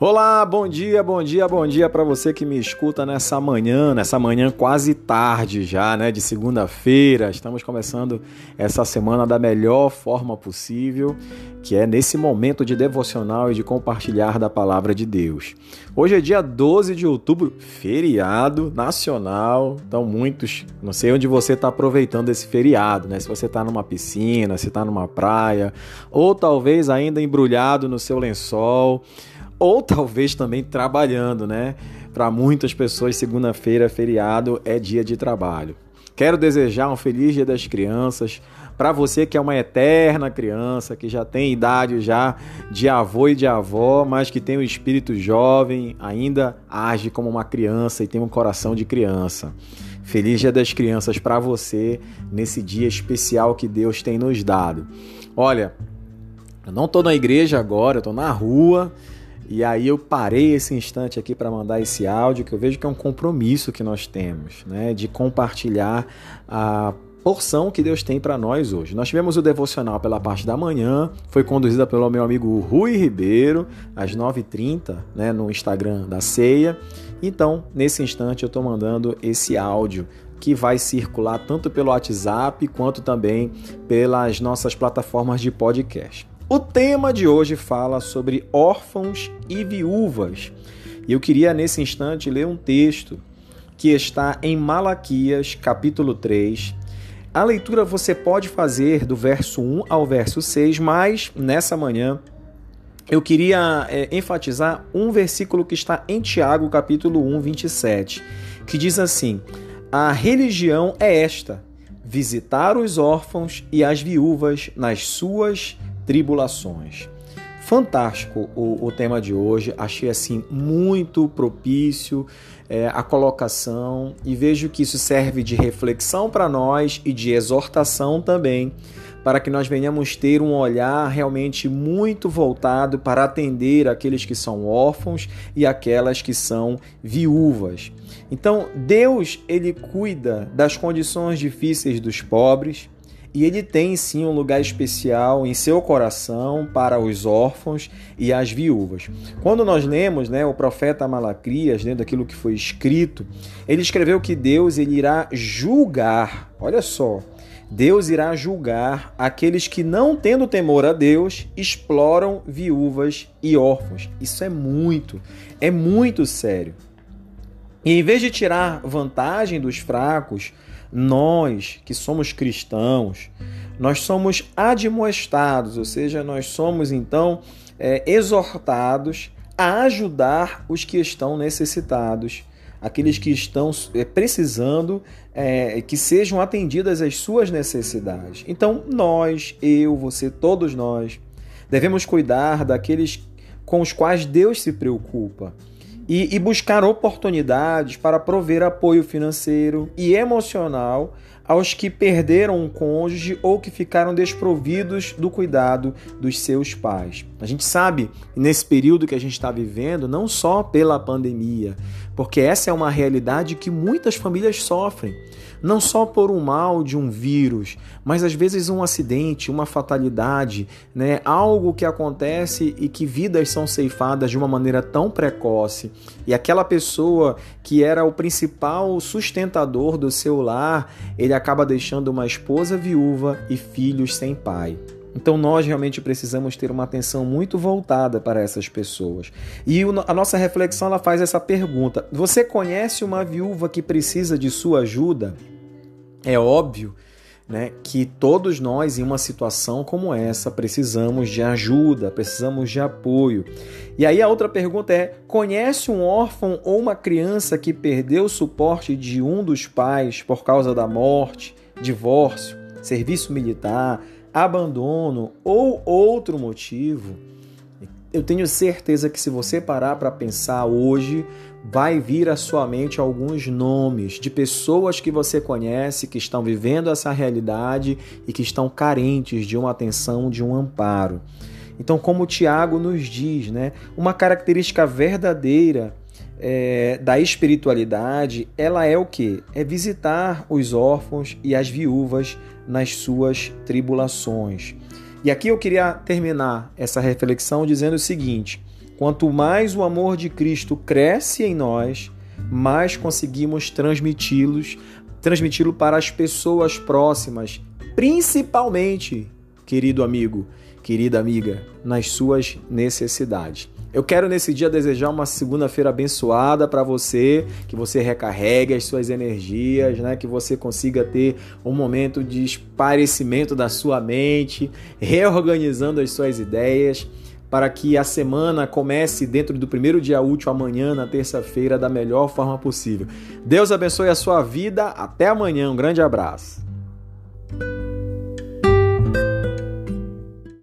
Olá, bom dia, bom dia, bom dia para você que me escuta nessa manhã, nessa manhã quase tarde já, né, de segunda-feira. Estamos começando essa semana da melhor forma possível, que é nesse momento de devocional e de compartilhar da palavra de Deus. Hoje é dia 12 de outubro, feriado nacional. Então muitos, não sei onde você está aproveitando esse feriado, né? Se você está numa piscina, se está numa praia, ou talvez ainda embrulhado no seu lençol ou talvez também trabalhando, né? Para muitas pessoas, segunda-feira, feriado, é dia de trabalho. Quero desejar um feliz Dia das Crianças para você que é uma eterna criança, que já tem idade já de avô e de avó, mas que tem um espírito jovem, ainda age como uma criança e tem um coração de criança. Feliz Dia das Crianças para você nesse dia especial que Deus tem nos dado. Olha, eu não estou na igreja agora, eu estou na rua e aí eu parei esse instante aqui para mandar esse áudio que eu vejo que é um compromisso que nós temos, né, de compartilhar a porção que Deus tem para nós hoje. Nós tivemos o devocional pela parte da manhã, foi conduzida pelo meu amigo Rui Ribeiro, às 9h30, né, no Instagram da Ceia. Então, nesse instante, eu estou mandando esse áudio que vai circular tanto pelo WhatsApp quanto também pelas nossas plataformas de podcast. O tema de hoje fala sobre órfãos e viúvas. E eu queria nesse instante ler um texto que está em Malaquias, capítulo 3. A leitura você pode fazer do verso 1 ao verso 6, mas nessa manhã eu queria é, enfatizar um versículo que está em Tiago, capítulo 1, 27, que diz assim: A religião é esta: visitar os órfãos e as viúvas nas suas tribulações. Fantástico o, o tema de hoje, achei assim muito propício é, a colocação e vejo que isso serve de reflexão para nós e de exortação também, para que nós venhamos ter um olhar realmente muito voltado para atender aqueles que são órfãos e aquelas que são viúvas. Então, Deus, ele cuida das condições difíceis dos pobres, e ele tem sim um lugar especial em seu coração para os órfãos e as viúvas. Quando nós lemos né, o profeta Malacrias, dentro daquilo que foi escrito, ele escreveu que Deus ele irá julgar, olha só, Deus irá julgar aqueles que, não tendo temor a Deus, exploram viúvas e órfãos. Isso é muito, é muito sério. E em vez de tirar vantagem dos fracos, nós que somos cristãos, nós somos admoestados, ou seja, nós somos então é, exortados a ajudar os que estão necessitados, aqueles que estão é, precisando é, que sejam atendidas as suas necessidades. Então, nós, eu, você, todos nós, devemos cuidar daqueles com os quais Deus se preocupa e, e buscar oportunidades para prover apoio financeiro e emocional aos que perderam um cônjuge ou que ficaram desprovidos do cuidado dos seus pais. A gente sabe, nesse período que a gente está vivendo, não só pela pandemia, porque essa é uma realidade que muitas famílias sofrem, não só por um mal de um vírus, mas às vezes um acidente, uma fatalidade, né? algo que acontece e que vidas são ceifadas de uma maneira tão precoce. E aquela pessoa que era o principal sustentador do seu lar, ele acaba deixando uma esposa viúva e filhos sem pai. Então nós realmente precisamos ter uma atenção muito voltada para essas pessoas. E a nossa reflexão ela faz essa pergunta: você conhece uma viúva que precisa de sua ajuda? É óbvio né, que todos nós, em uma situação como essa, precisamos de ajuda, precisamos de apoio. E aí a outra pergunta é: conhece um órfão ou uma criança que perdeu o suporte de um dos pais por causa da morte, divórcio, serviço militar, abandono ou outro motivo? Eu tenho certeza que se você parar para pensar hoje, vai vir à sua mente alguns nomes de pessoas que você conhece que estão vivendo essa realidade e que estão carentes de uma atenção, de um amparo. Então, como Tiago nos diz, né, uma característica verdadeira é, da espiritualidade, ela é o que? É visitar os órfãos e as viúvas nas suas tribulações. E aqui eu queria terminar essa reflexão dizendo o seguinte: Quanto mais o amor de Cristo cresce em nós, mais conseguimos transmiti-los, transmiti-lo para as pessoas próximas, principalmente, querido amigo, querida amiga, nas suas necessidades. Eu quero nesse dia desejar uma segunda-feira abençoada para você, que você recarregue as suas energias, né? Que você consiga ter um momento de esparecimento da sua mente, reorganizando as suas ideias, para que a semana comece dentro do primeiro dia útil amanhã, na terça-feira, da melhor forma possível. Deus abençoe a sua vida. Até amanhã. Um grande abraço.